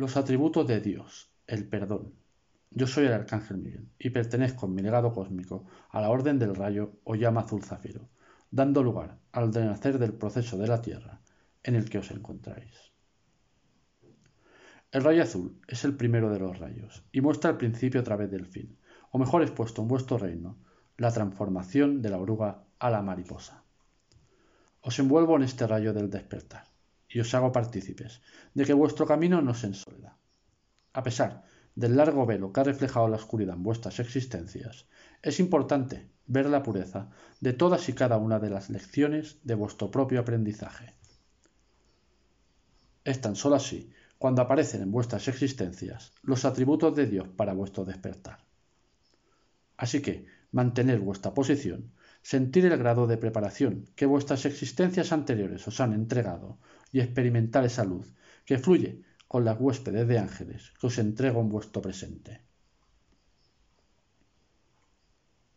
Los atributos de Dios, el perdón. Yo soy el Arcángel Miguel y pertenezco en mi legado cósmico a la Orden del Rayo o llama azul zafiro, dando lugar al renacer del proceso de la Tierra en el que os encontráis. El rayo azul es el primero de los rayos y muestra el principio a través del fin, o mejor expuesto en vuestro reino, la transformación de la oruga a la mariposa. Os envuelvo en este rayo del despertar y os hago partícipes de que vuestro camino no se ensolda. A pesar del largo velo que ha reflejado la oscuridad en vuestras existencias, es importante ver la pureza de todas y cada una de las lecciones de vuestro propio aprendizaje. Es tan solo así cuando aparecen en vuestras existencias los atributos de Dios para vuestro despertar. Así que mantener vuestra posición, sentir el grado de preparación que vuestras existencias anteriores os han entregado y experimentar esa luz que fluye con las huéspedes de ángeles que os entrego en vuestro presente.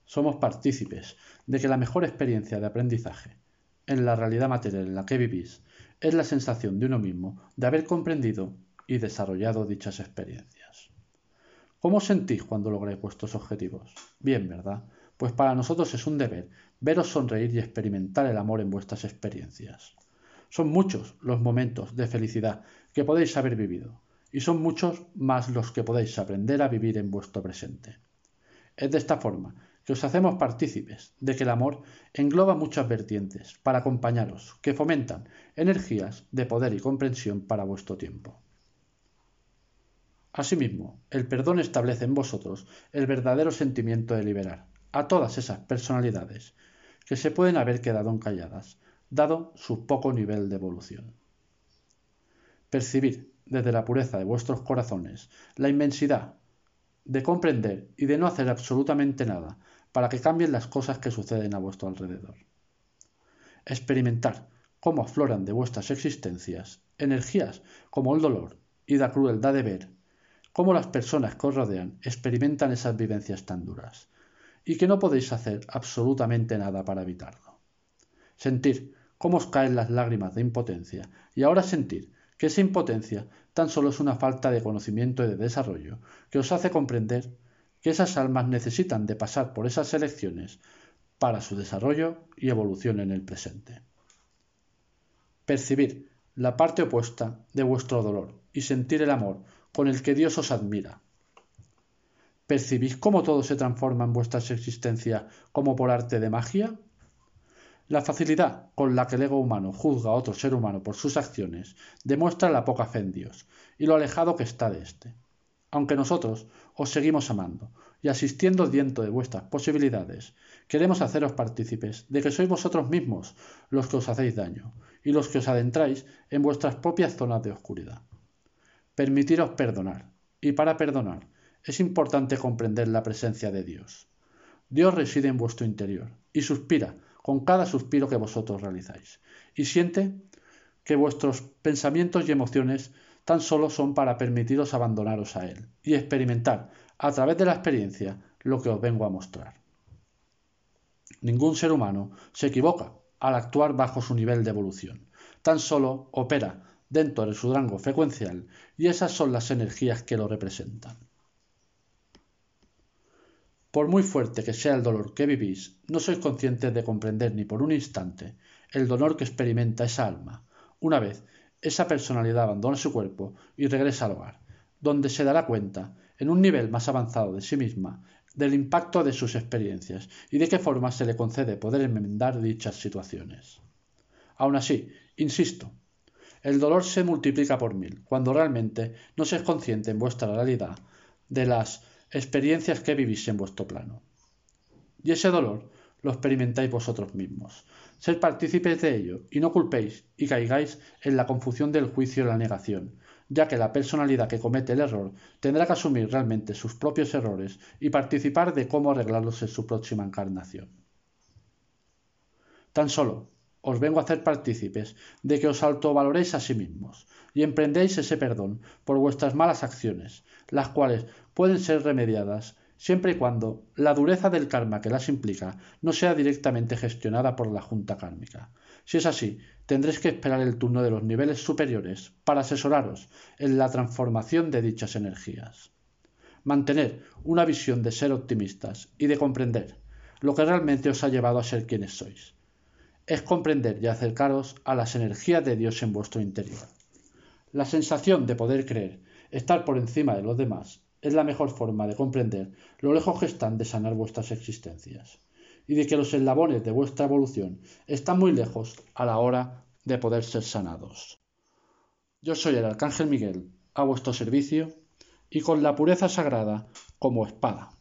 Somos partícipes de que la mejor experiencia de aprendizaje en la realidad material en la que vivís es la sensación de uno mismo de haber comprendido y desarrollado dichas experiencias. ¿Cómo sentís cuando lográis vuestros objetivos? Bien, ¿verdad? Pues para nosotros es un deber veros sonreír y experimentar el amor en vuestras experiencias. Son muchos los momentos de felicidad que podéis haber vivido, y son muchos más los que podéis aprender a vivir en vuestro presente. Es de esta forma que os hacemos partícipes de que el amor engloba muchas vertientes para acompañaros, que fomentan energías de poder y comprensión para vuestro tiempo. Asimismo, el perdón establece en vosotros el verdadero sentimiento de liberar a todas esas personalidades que se pueden haber quedado encalladas dado su poco nivel de evolución. Percibir desde la pureza de vuestros corazones la inmensidad de comprender y de no hacer absolutamente nada para que cambien las cosas que suceden a vuestro alrededor. Experimentar cómo afloran de vuestras existencias energías como el dolor y la crueldad de ver cómo las personas que os rodean experimentan esas vivencias tan duras y que no podéis hacer absolutamente nada para evitarlo. Sentir cómo os caen las lágrimas de impotencia y ahora sentir que esa impotencia tan solo es una falta de conocimiento y de desarrollo que os hace comprender que esas almas necesitan de pasar por esas elecciones para su desarrollo y evolución en el presente. Percibir la parte opuesta de vuestro dolor y sentir el amor con el que Dios os admira. ¿Percibís cómo todo se transforma en vuestras existencias como por arte de magia? La facilidad con la que el ego humano juzga a otro ser humano por sus acciones demuestra la poca fe en Dios y lo alejado que está de éste. Aunque nosotros os seguimos amando y asistiendo dentro de vuestras posibilidades, queremos haceros partícipes de que sois vosotros mismos los que os hacéis daño y los que os adentráis en vuestras propias zonas de oscuridad. Permitiros perdonar, y para perdonar es importante comprender la presencia de Dios. Dios reside en vuestro interior y suspira con cada suspiro que vosotros realizáis. Y siente que vuestros pensamientos y emociones tan solo son para permitiros abandonaros a Él y experimentar a través de la experiencia lo que os vengo a mostrar. Ningún ser humano se equivoca al actuar bajo su nivel de evolución. Tan solo opera dentro de su rango frecuencial y esas son las energías que lo representan. Por muy fuerte que sea el dolor que vivís, no sois conscientes de comprender ni por un instante el dolor que experimenta esa alma, una vez esa personalidad abandona su cuerpo y regresa al hogar, donde se dará cuenta, en un nivel más avanzado de sí misma, del impacto de sus experiencias y de qué forma se le concede poder enmendar dichas situaciones. Aun así, insisto, el dolor se multiplica por mil cuando realmente no se es consciente en vuestra realidad de las experiencias que vivís en vuestro plano. Y ese dolor lo experimentáis vosotros mismos. Ser partícipes de ello y no culpéis y caigáis en la confusión del juicio y la negación, ya que la personalidad que comete el error tendrá que asumir realmente sus propios errores y participar de cómo arreglarlos en su próxima encarnación. Tan solo os vengo a hacer partícipes de que os autovaloréis a sí mismos y emprendéis ese perdón por vuestras malas acciones, las cuales pueden ser remediadas siempre y cuando la dureza del karma que las implica no sea directamente gestionada por la Junta Kármica. Si es así, tendréis que esperar el turno de los niveles superiores para asesoraros en la transformación de dichas energías. Mantener una visión de ser optimistas y de comprender lo que realmente os ha llevado a ser quienes sois. Es comprender y acercaros a las energías de Dios en vuestro interior. La sensación de poder creer, estar por encima de los demás, es la mejor forma de comprender lo lejos que están de sanar vuestras existencias y de que los eslabones de vuestra evolución están muy lejos a la hora de poder ser sanados. Yo soy el Arcángel Miguel, a vuestro servicio, y con la pureza sagrada como espada.